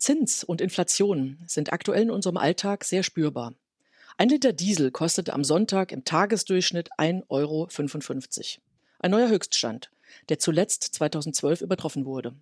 Zins und Inflation sind aktuell in unserem Alltag sehr spürbar. Ein Liter Diesel kostete am Sonntag im Tagesdurchschnitt 1,55 Euro. Ein neuer Höchststand, der zuletzt 2012 übertroffen wurde.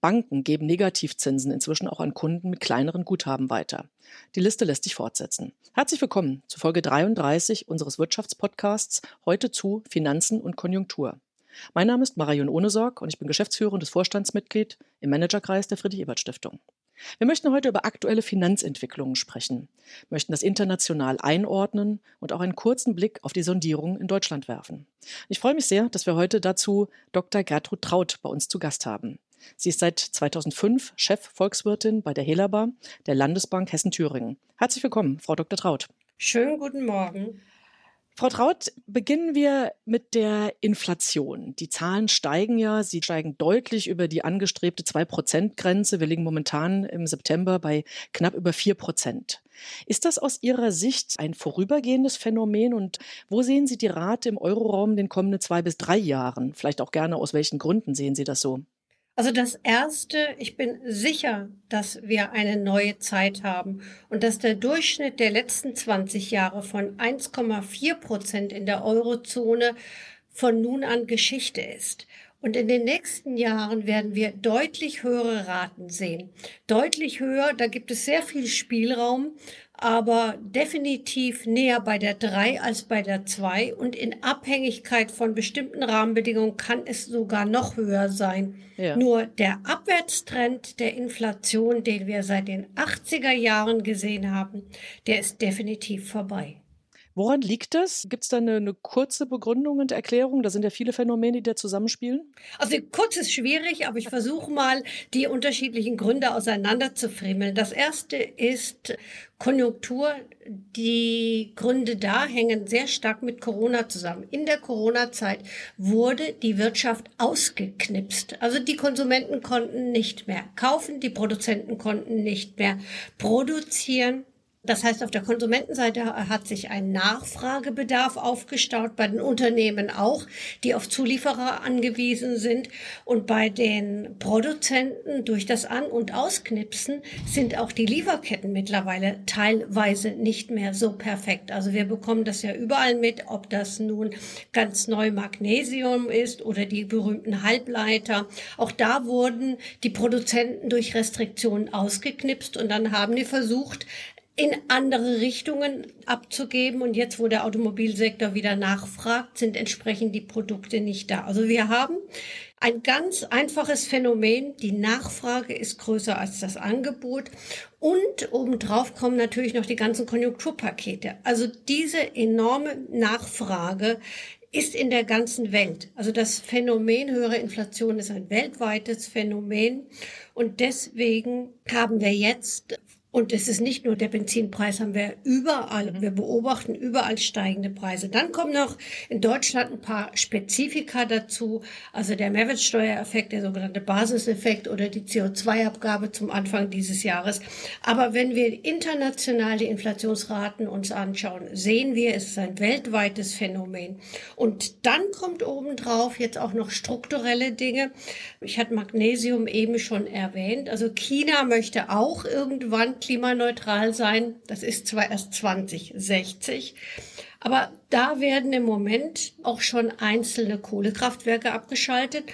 Banken geben Negativzinsen inzwischen auch an Kunden mit kleineren Guthaben weiter. Die Liste lässt sich fortsetzen. Herzlich willkommen zu Folge 33 unseres Wirtschaftspodcasts, heute zu Finanzen und Konjunktur. Mein Name ist Marion Ohnesorg und ich bin geschäftsführendes Vorstandsmitglied im Managerkreis der Friedrich-Ebert-Stiftung. Wir möchten heute über aktuelle Finanzentwicklungen sprechen, möchten das international einordnen und auch einen kurzen Blick auf die Sondierung in Deutschland werfen. Ich freue mich sehr, dass wir heute dazu Dr. Gertrud Traut bei uns zu Gast haben. Sie ist seit 2005 Chefvolkswirtin bei der Helaba, der Landesbank Hessen-Thüringen. Herzlich willkommen, Frau Dr. Traut. Schönen guten Morgen. Frau Traut, beginnen wir mit der Inflation. Die Zahlen steigen ja, sie steigen deutlich über die angestrebte 2-Prozent-Grenze. Wir liegen momentan im September bei knapp über 4 Prozent. Ist das aus Ihrer Sicht ein vorübergehendes Phänomen und wo sehen Sie die Rate im Euroraum in den kommenden zwei bis drei Jahren? Vielleicht auch gerne aus welchen Gründen sehen Sie das so? Also das Erste, ich bin sicher, dass wir eine neue Zeit haben und dass der Durchschnitt der letzten 20 Jahre von 1,4 Prozent in der Eurozone von nun an Geschichte ist. Und in den nächsten Jahren werden wir deutlich höhere Raten sehen. Deutlich höher, da gibt es sehr viel Spielraum, aber definitiv näher bei der 3 als bei der 2 und in Abhängigkeit von bestimmten Rahmenbedingungen kann es sogar noch höher sein. Ja. Nur der Abwärtstrend der Inflation, den wir seit den 80er Jahren gesehen haben, der ist definitiv vorbei. Woran liegt das? Gibt es da eine, eine, kurze Begründung und Erklärung? Da sind ja viele Phänomene, die da zusammenspielen. Also kurz ist schwierig, aber ich versuche mal, die unterschiedlichen Gründe auseinanderzufriemeln. Das erste ist Konjunktur. Die Gründe da hängen sehr stark mit Corona zusammen. In der Corona-Zeit wurde die Wirtschaft ausgeknipst. Also die Konsumenten konnten nicht mehr kaufen, die Produzenten konnten nicht mehr produzieren. Das heißt, auf der Konsumentenseite hat sich ein Nachfragebedarf aufgestaut, bei den Unternehmen auch, die auf Zulieferer angewiesen sind. Und bei den Produzenten durch das An- und Ausknipsen sind auch die Lieferketten mittlerweile teilweise nicht mehr so perfekt. Also wir bekommen das ja überall mit, ob das nun ganz neu Magnesium ist oder die berühmten Halbleiter. Auch da wurden die Produzenten durch Restriktionen ausgeknipst und dann haben die versucht, in andere Richtungen abzugeben. Und jetzt, wo der Automobilsektor wieder nachfragt, sind entsprechend die Produkte nicht da. Also wir haben ein ganz einfaches Phänomen. Die Nachfrage ist größer als das Angebot. Und obendrauf kommen natürlich noch die ganzen Konjunkturpakete. Also diese enorme Nachfrage ist in der ganzen Welt. Also das Phänomen höhere Inflation ist ein weltweites Phänomen. Und deswegen haben wir jetzt und es ist nicht nur der Benzinpreis, haben wir überall, mhm. wir beobachten überall steigende Preise. Dann kommen noch in Deutschland ein paar Spezifika dazu, also der Mehrwertsteuereffekt, der sogenannte Basiseffekt oder die CO2-Abgabe zum Anfang dieses Jahres. Aber wenn wir international die Inflationsraten uns anschauen, sehen wir, es ist ein weltweites Phänomen. Und dann kommt obendrauf jetzt auch noch strukturelle Dinge. Ich hatte Magnesium eben schon erwähnt. Also China möchte auch irgendwann klimaneutral sein. Das ist zwar erst 2060, aber da werden im Moment auch schon einzelne Kohlekraftwerke abgeschaltet.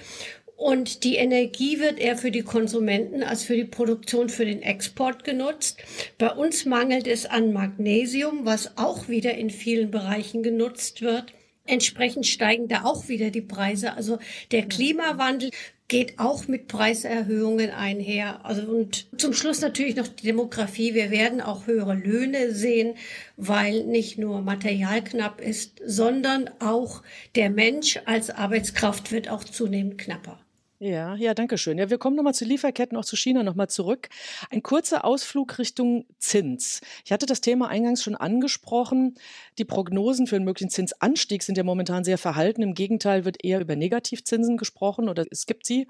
Und die Energie wird eher für die Konsumenten als für die Produktion, für den Export genutzt. Bei uns mangelt es an Magnesium, was auch wieder in vielen Bereichen genutzt wird. Entsprechend steigen da auch wieder die Preise. Also der Klimawandel geht auch mit Preiserhöhungen einher. Also und zum Schluss natürlich noch die Demografie. Wir werden auch höhere Löhne sehen, weil nicht nur Material knapp ist, sondern auch der Mensch als Arbeitskraft wird auch zunehmend knapper. Ja, ja, danke schön. Ja, wir kommen nochmal zu Lieferketten, auch zu China nochmal zurück. Ein kurzer Ausflug Richtung Zins. Ich hatte das Thema eingangs schon angesprochen. Die Prognosen für einen möglichen Zinsanstieg sind ja momentan sehr verhalten. Im Gegenteil wird eher über Negativzinsen gesprochen oder es gibt sie.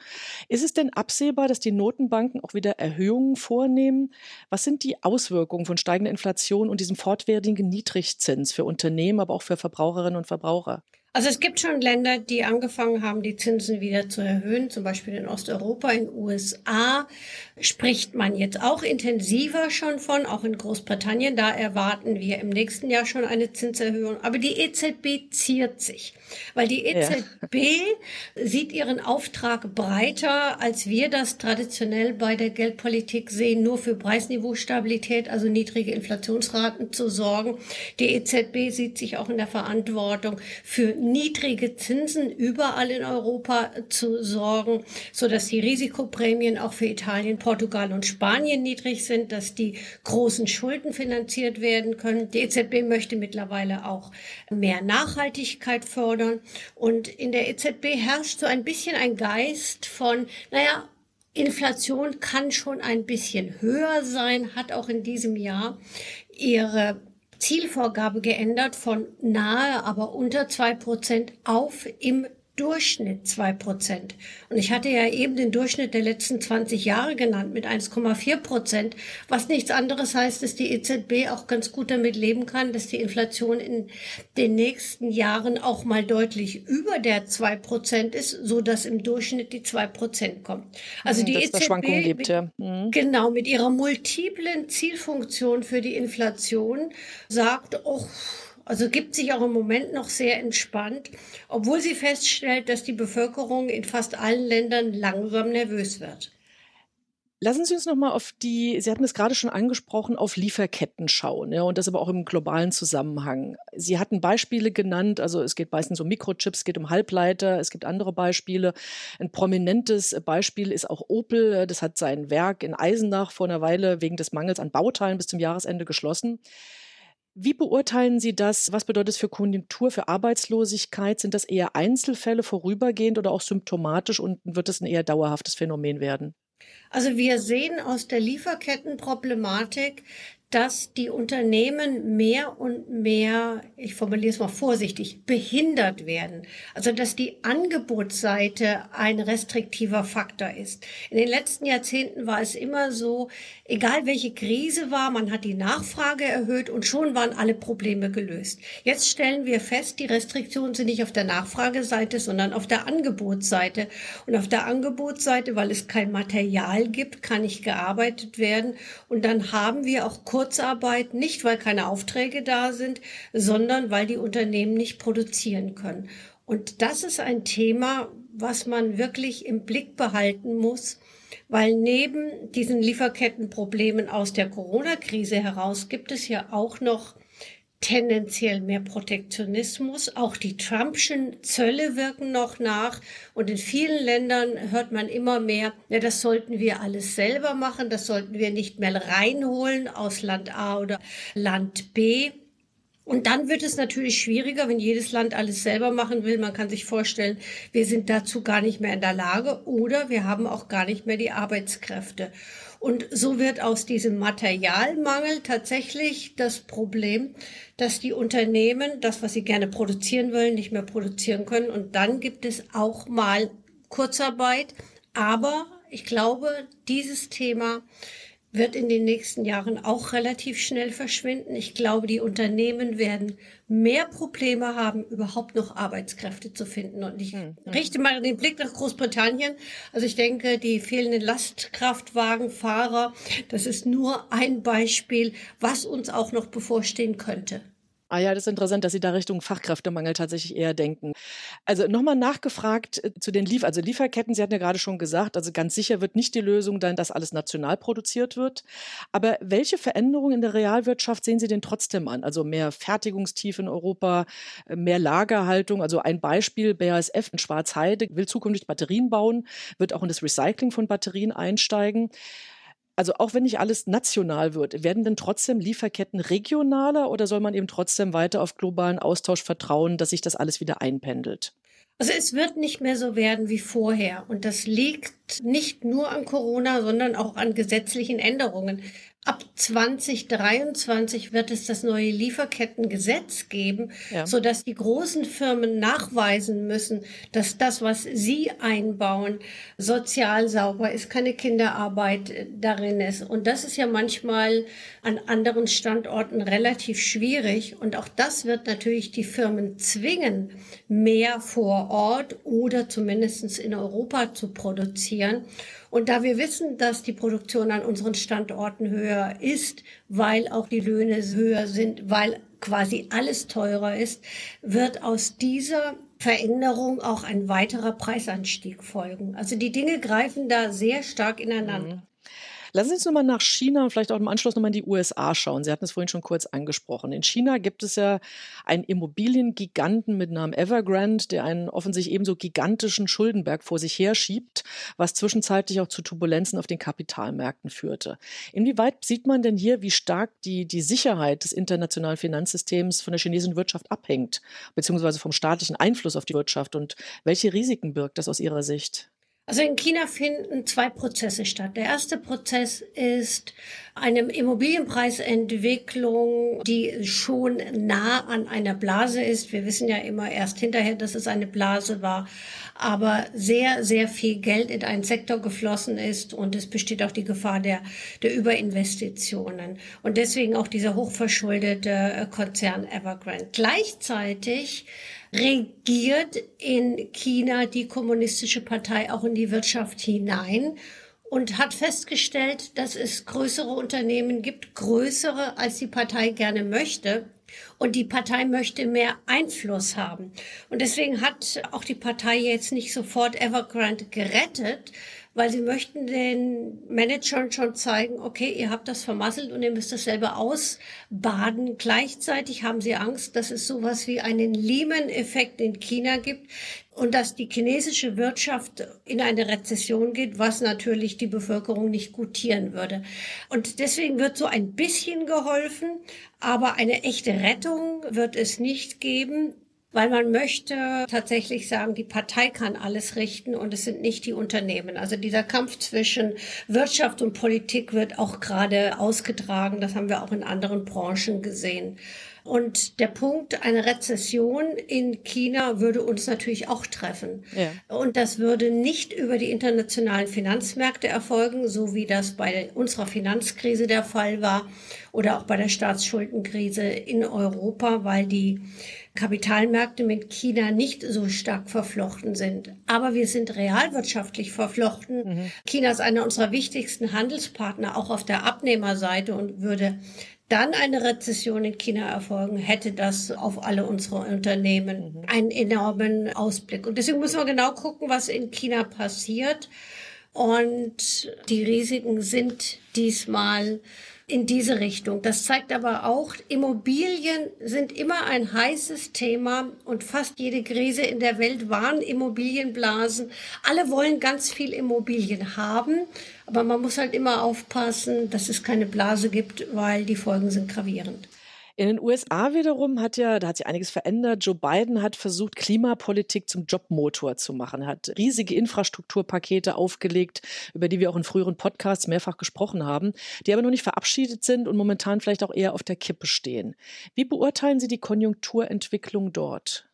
Ist es denn absehbar, dass die Notenbanken auch wieder Erhöhungen vornehmen? Was sind die Auswirkungen von steigender Inflation und diesem fortwährenden Niedrigzins für Unternehmen, aber auch für Verbraucherinnen und Verbraucher? Also es gibt schon Länder, die angefangen haben, die Zinsen wieder zu erhöhen, zum Beispiel in Osteuropa, in den USA spricht man jetzt auch intensiver schon von, auch in Großbritannien. Da erwarten wir im nächsten Jahr schon eine Zinserhöhung. Aber die EZB ziert sich, weil die EZB ja. sieht ihren Auftrag breiter, als wir das traditionell bei der Geldpolitik sehen, nur für Preisniveaustabilität, also niedrige Inflationsraten zu sorgen. Die EZB sieht sich auch in der Verantwortung für niedrige Zinsen überall in Europa zu sorgen, so dass die Risikoprämien auch für Italien, Portugal und Spanien niedrig sind, dass die großen Schulden finanziert werden können. Die EZB möchte mittlerweile auch mehr Nachhaltigkeit fördern und in der EZB herrscht so ein bisschen ein Geist von, naja, Inflation kann schon ein bisschen höher sein, hat auch in diesem Jahr ihre Zielvorgabe geändert von nahe, aber unter zwei Prozent auf im Durchschnitt zwei Prozent. Und ich hatte ja eben den Durchschnitt der letzten 20 Jahre genannt mit 1,4 Prozent, was nichts anderes heißt, dass die EZB auch ganz gut damit leben kann, dass die Inflation in den nächsten Jahren auch mal deutlich über der zwei Prozent ist, so dass im Durchschnitt die zwei Prozent kommt. Also die dass EZB gibt, mit, ja. mhm. genau mit ihrer multiplen Zielfunktion für die Inflation sagt, oh, also gibt sich auch im Moment noch sehr entspannt, obwohl sie feststellt, dass die Bevölkerung in fast allen Ländern langsam nervös wird. Lassen Sie uns noch mal auf die, Sie hatten es gerade schon angesprochen, auf Lieferketten schauen, ja, und das aber auch im globalen Zusammenhang. Sie hatten Beispiele genannt, also es geht meistens um Mikrochips, es geht um Halbleiter, es gibt andere Beispiele. Ein prominentes Beispiel ist auch Opel, das hat sein Werk in Eisenach vor einer Weile wegen des Mangels an Bauteilen bis zum Jahresende geschlossen. Wie beurteilen Sie das? Was bedeutet es für Konjunktur, für Arbeitslosigkeit? Sind das eher Einzelfälle vorübergehend oder auch symptomatisch und wird es ein eher dauerhaftes Phänomen werden? Also wir sehen aus der Lieferkettenproblematik, dass die Unternehmen mehr und mehr, ich formuliere es mal vorsichtig, behindert werden. Also dass die Angebotsseite ein restriktiver Faktor ist. In den letzten Jahrzehnten war es immer so, egal welche Krise war, man hat die Nachfrage erhöht und schon waren alle Probleme gelöst. Jetzt stellen wir fest, die Restriktionen sind nicht auf der Nachfrageseite, sondern auf der Angebotsseite. Und auf der Angebotsseite, weil es kein Material gibt, kann nicht gearbeitet werden. Und dann haben wir auch Kurzarbeit, nicht weil keine Aufträge da sind, sondern weil die Unternehmen nicht produzieren können. Und das ist ein Thema, was man wirklich im Blick behalten muss, weil neben diesen Lieferkettenproblemen aus der Corona-Krise heraus gibt es ja auch noch tendenziell mehr Protektionismus. Auch die Trumpschen Zölle wirken noch nach. Und in vielen Ländern hört man immer mehr, ja, das sollten wir alles selber machen, das sollten wir nicht mehr reinholen aus Land A oder Land B. Und dann wird es natürlich schwieriger, wenn jedes Land alles selber machen will. Man kann sich vorstellen, wir sind dazu gar nicht mehr in der Lage oder wir haben auch gar nicht mehr die Arbeitskräfte. Und so wird aus diesem Materialmangel tatsächlich das Problem, dass die Unternehmen das, was sie gerne produzieren wollen, nicht mehr produzieren können. Und dann gibt es auch mal Kurzarbeit. Aber ich glaube, dieses Thema wird in den nächsten Jahren auch relativ schnell verschwinden. Ich glaube, die Unternehmen werden mehr Probleme haben, überhaupt noch Arbeitskräfte zu finden. Und ich hm, hm. richte mal den Blick nach Großbritannien. Also ich denke, die fehlenden Lastkraftwagenfahrer, das ist nur ein Beispiel, was uns auch noch bevorstehen könnte. Ah ja, das ist interessant, dass Sie da Richtung Fachkräftemangel tatsächlich eher denken. Also nochmal nachgefragt äh, zu den Lief also Lieferketten. Sie hatten ja gerade schon gesagt, also ganz sicher wird nicht die Lösung sein, dass alles national produziert wird. Aber welche Veränderungen in der Realwirtschaft sehen Sie denn trotzdem an? Also mehr Fertigungstiefe in Europa, äh, mehr Lagerhaltung. Also ein Beispiel, BASF in Schwarzheide will zukünftig Batterien bauen, wird auch in das Recycling von Batterien einsteigen. Also auch wenn nicht alles national wird, werden denn trotzdem Lieferketten regionaler oder soll man eben trotzdem weiter auf globalen Austausch vertrauen, dass sich das alles wieder einpendelt? Also es wird nicht mehr so werden wie vorher. Und das liegt nicht nur an Corona, sondern auch an gesetzlichen Änderungen. Ab 2023 wird es das neue Lieferkettengesetz geben, ja. so dass die großen Firmen nachweisen müssen, dass das, was sie einbauen, sozial sauber ist, keine Kinderarbeit darin ist. Und das ist ja manchmal an anderen Standorten relativ schwierig. Und auch das wird natürlich die Firmen zwingen, mehr vor Ort oder zumindest in Europa zu produzieren. Und da wir wissen, dass die Produktion an unseren Standorten höher ist, weil auch die Löhne höher sind, weil quasi alles teurer ist, wird aus dieser Veränderung auch ein weiterer Preisanstieg folgen. Also die Dinge greifen da sehr stark ineinander. Mhm. Lassen Sie uns nochmal nach China und vielleicht auch im Anschluss nochmal in die USA schauen. Sie hatten es vorhin schon kurz angesprochen. In China gibt es ja einen Immobiliengiganten mit Namen Evergrande, der einen offensichtlich ebenso gigantischen Schuldenberg vor sich herschiebt, was zwischenzeitlich auch zu Turbulenzen auf den Kapitalmärkten führte. Inwieweit sieht man denn hier, wie stark die, die Sicherheit des internationalen Finanzsystems von der chinesischen Wirtschaft abhängt, beziehungsweise vom staatlichen Einfluss auf die Wirtschaft und welche Risiken birgt das aus Ihrer Sicht? Also in China finden zwei Prozesse statt. Der erste Prozess ist eine Immobilienpreisentwicklung, die schon nah an einer Blase ist. Wir wissen ja immer erst hinterher, dass es eine Blase war, aber sehr, sehr viel Geld in einen Sektor geflossen ist und es besteht auch die Gefahr der, der Überinvestitionen und deswegen auch dieser hochverschuldete Konzern Evergrande. Gleichzeitig regiert in China die kommunistische Partei auch in die Wirtschaft hinein und hat festgestellt, dass es größere Unternehmen gibt, größere als die Partei gerne möchte. Und die Partei möchte mehr Einfluss haben. Und deswegen hat auch die Partei jetzt nicht sofort Evergrande gerettet, weil sie möchten den Managern schon zeigen, okay, ihr habt das vermasselt und ihr müsst das selber ausbaden. Gleichzeitig haben sie Angst, dass es sowas wie einen Lehman-Effekt in China gibt und dass die chinesische Wirtschaft in eine Rezession geht, was natürlich die Bevölkerung nicht gutieren würde. Und deswegen wird so ein bisschen geholfen, aber eine echte Rettung wird es nicht geben weil man möchte tatsächlich sagen, die Partei kann alles richten und es sind nicht die Unternehmen. Also dieser Kampf zwischen Wirtschaft und Politik wird auch gerade ausgetragen. Das haben wir auch in anderen Branchen gesehen. Und der Punkt, eine Rezession in China würde uns natürlich auch treffen. Ja. Und das würde nicht über die internationalen Finanzmärkte erfolgen, so wie das bei unserer Finanzkrise der Fall war oder auch bei der Staatsschuldenkrise in Europa, weil die Kapitalmärkte mit China nicht so stark verflochten sind. Aber wir sind realwirtschaftlich verflochten. Mhm. China ist einer unserer wichtigsten Handelspartner, auch auf der Abnehmerseite und würde dann eine Rezession in China erfolgen, hätte das auf alle unsere Unternehmen mhm. einen enormen Ausblick. Und deswegen müssen wir genau gucken, was in China passiert. Und die Risiken sind diesmal in diese Richtung. Das zeigt aber auch, Immobilien sind immer ein heißes Thema und fast jede Krise in der Welt waren Immobilienblasen. Alle wollen ganz viel Immobilien haben, aber man muss halt immer aufpassen, dass es keine Blase gibt, weil die Folgen sind gravierend. In den USA wiederum hat ja, da hat sich einiges verändert. Joe Biden hat versucht, Klimapolitik zum Jobmotor zu machen, hat riesige Infrastrukturpakete aufgelegt, über die wir auch in früheren Podcasts mehrfach gesprochen haben, die aber noch nicht verabschiedet sind und momentan vielleicht auch eher auf der Kippe stehen. Wie beurteilen Sie die Konjunkturentwicklung dort?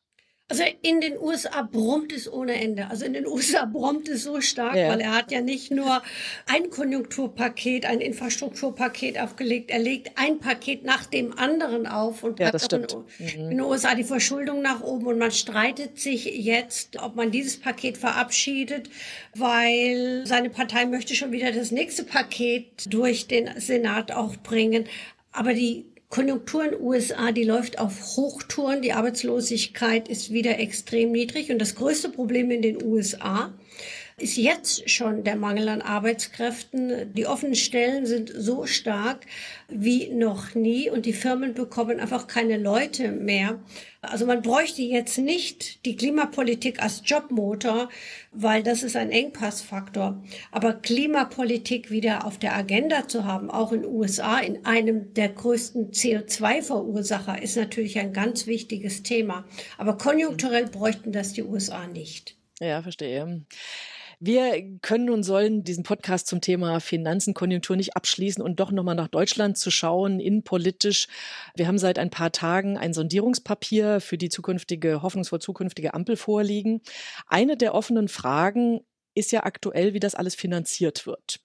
Also in den USA brummt es ohne Ende. Also in den USA brummt es so stark, ja. weil er hat ja nicht nur ein Konjunkturpaket, ein Infrastrukturpaket aufgelegt, er legt ein Paket nach dem anderen auf und ja, hat in, mhm. in, den USA die Verschuldung nach oben und man streitet sich jetzt, ob man dieses Paket verabschiedet, weil seine Partei möchte schon wieder das nächste Paket durch den Senat auch bringen. Aber die Konjunktur in den USA, die läuft auf Hochtouren. Die Arbeitslosigkeit ist wieder extrem niedrig. Und das größte Problem in den USA ist jetzt schon der Mangel an Arbeitskräften. Die offenen Stellen sind so stark wie noch nie und die Firmen bekommen einfach keine Leute mehr. Also man bräuchte jetzt nicht die Klimapolitik als Jobmotor, weil das ist ein Engpassfaktor. Aber Klimapolitik wieder auf der Agenda zu haben, auch in USA, in einem der größten CO2-Verursacher, ist natürlich ein ganz wichtiges Thema. Aber konjunkturell bräuchten das die USA nicht. Ja, verstehe. Wir können und sollen diesen Podcast zum Thema Finanzen, Konjunktur nicht abschließen und doch nochmal nach Deutschland zu schauen, innenpolitisch. Wir haben seit ein paar Tagen ein Sondierungspapier für die zukünftige, hoffnungsvoll zukünftige Ampel vorliegen. Eine der offenen Fragen ist ja aktuell, wie das alles finanziert wird.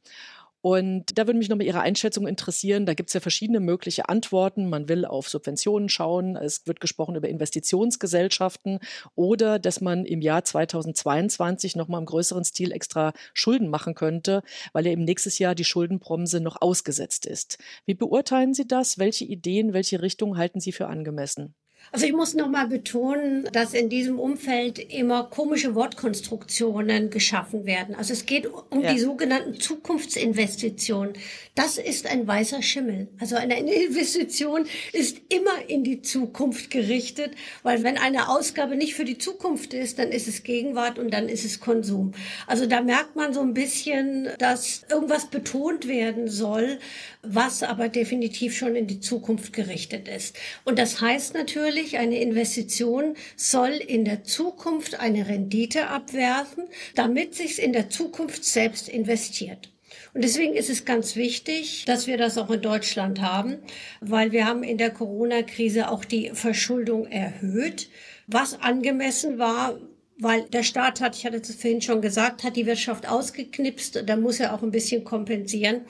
Und da würde mich nochmal Ihre Einschätzung interessieren. Da gibt es ja verschiedene mögliche Antworten. Man will auf Subventionen schauen. Es wird gesprochen über Investitionsgesellschaften oder dass man im Jahr 2022 nochmal im größeren Stil extra Schulden machen könnte, weil ja eben nächstes Jahr die Schuldenbremse noch ausgesetzt ist. Wie beurteilen Sie das? Welche Ideen, welche Richtung halten Sie für angemessen? Also ich muss noch mal betonen, dass in diesem Umfeld immer komische Wortkonstruktionen geschaffen werden. Also es geht um ja. die sogenannten Zukunftsinvestitionen. Das ist ein weißer Schimmel. Also eine Investition ist immer in die Zukunft gerichtet, weil wenn eine Ausgabe nicht für die Zukunft ist, dann ist es Gegenwart und dann ist es Konsum. Also da merkt man so ein bisschen, dass irgendwas betont werden soll, was aber definitiv schon in die Zukunft gerichtet ist. Und das heißt natürlich, eine Investition soll in der Zukunft eine Rendite abwerfen, damit sich in der Zukunft selbst investiert. Und deswegen ist es ganz wichtig, dass wir das auch in Deutschland haben, weil wir haben in der Corona-Krise auch die Verschuldung erhöht, was angemessen war, weil der Staat hat, ich hatte es vorhin schon gesagt, hat die Wirtschaft ausgeknipst, da muss er auch ein bisschen kompensieren.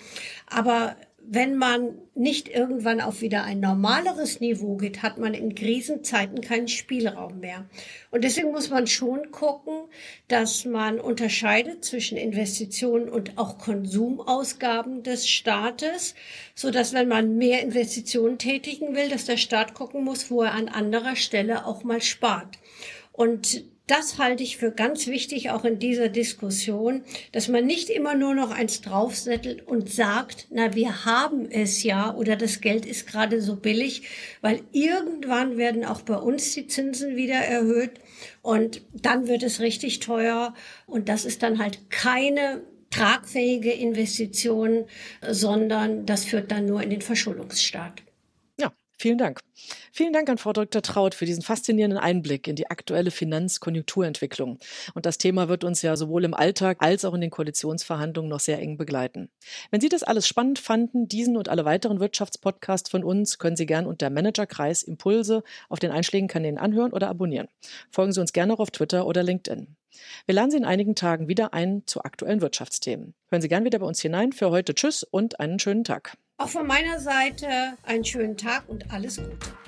Aber wenn man nicht irgendwann auf wieder ein normaleres Niveau geht, hat man in Krisenzeiten keinen Spielraum mehr. Und deswegen muss man schon gucken, dass man unterscheidet zwischen Investitionen und auch Konsumausgaben des Staates, so dass wenn man mehr Investitionen tätigen will, dass der Staat gucken muss, wo er an anderer Stelle auch mal spart. Und das halte ich für ganz wichtig, auch in dieser Diskussion, dass man nicht immer nur noch eins draufsettelt und sagt, na, wir haben es ja oder das Geld ist gerade so billig, weil irgendwann werden auch bei uns die Zinsen wieder erhöht und dann wird es richtig teuer und das ist dann halt keine tragfähige Investition, sondern das führt dann nur in den Verschuldungsstaat. Vielen Dank. Vielen Dank an Frau Dr. Traut für diesen faszinierenden Einblick in die aktuelle Finanz-Konjunkturentwicklung. Und das Thema wird uns ja sowohl im Alltag als auch in den Koalitionsverhandlungen noch sehr eng begleiten. Wenn Sie das alles spannend fanden, diesen und alle weiteren Wirtschaftspodcasts von uns können Sie gern unter Managerkreis Impulse auf den einschlägigen Kanälen anhören oder abonnieren. Folgen Sie uns gerne auch auf Twitter oder LinkedIn. Wir laden Sie in einigen Tagen wieder ein zu aktuellen Wirtschaftsthemen. Hören Sie gern wieder bei uns hinein. Für heute Tschüss und einen schönen Tag. Auch von meiner Seite einen schönen Tag und alles Gute.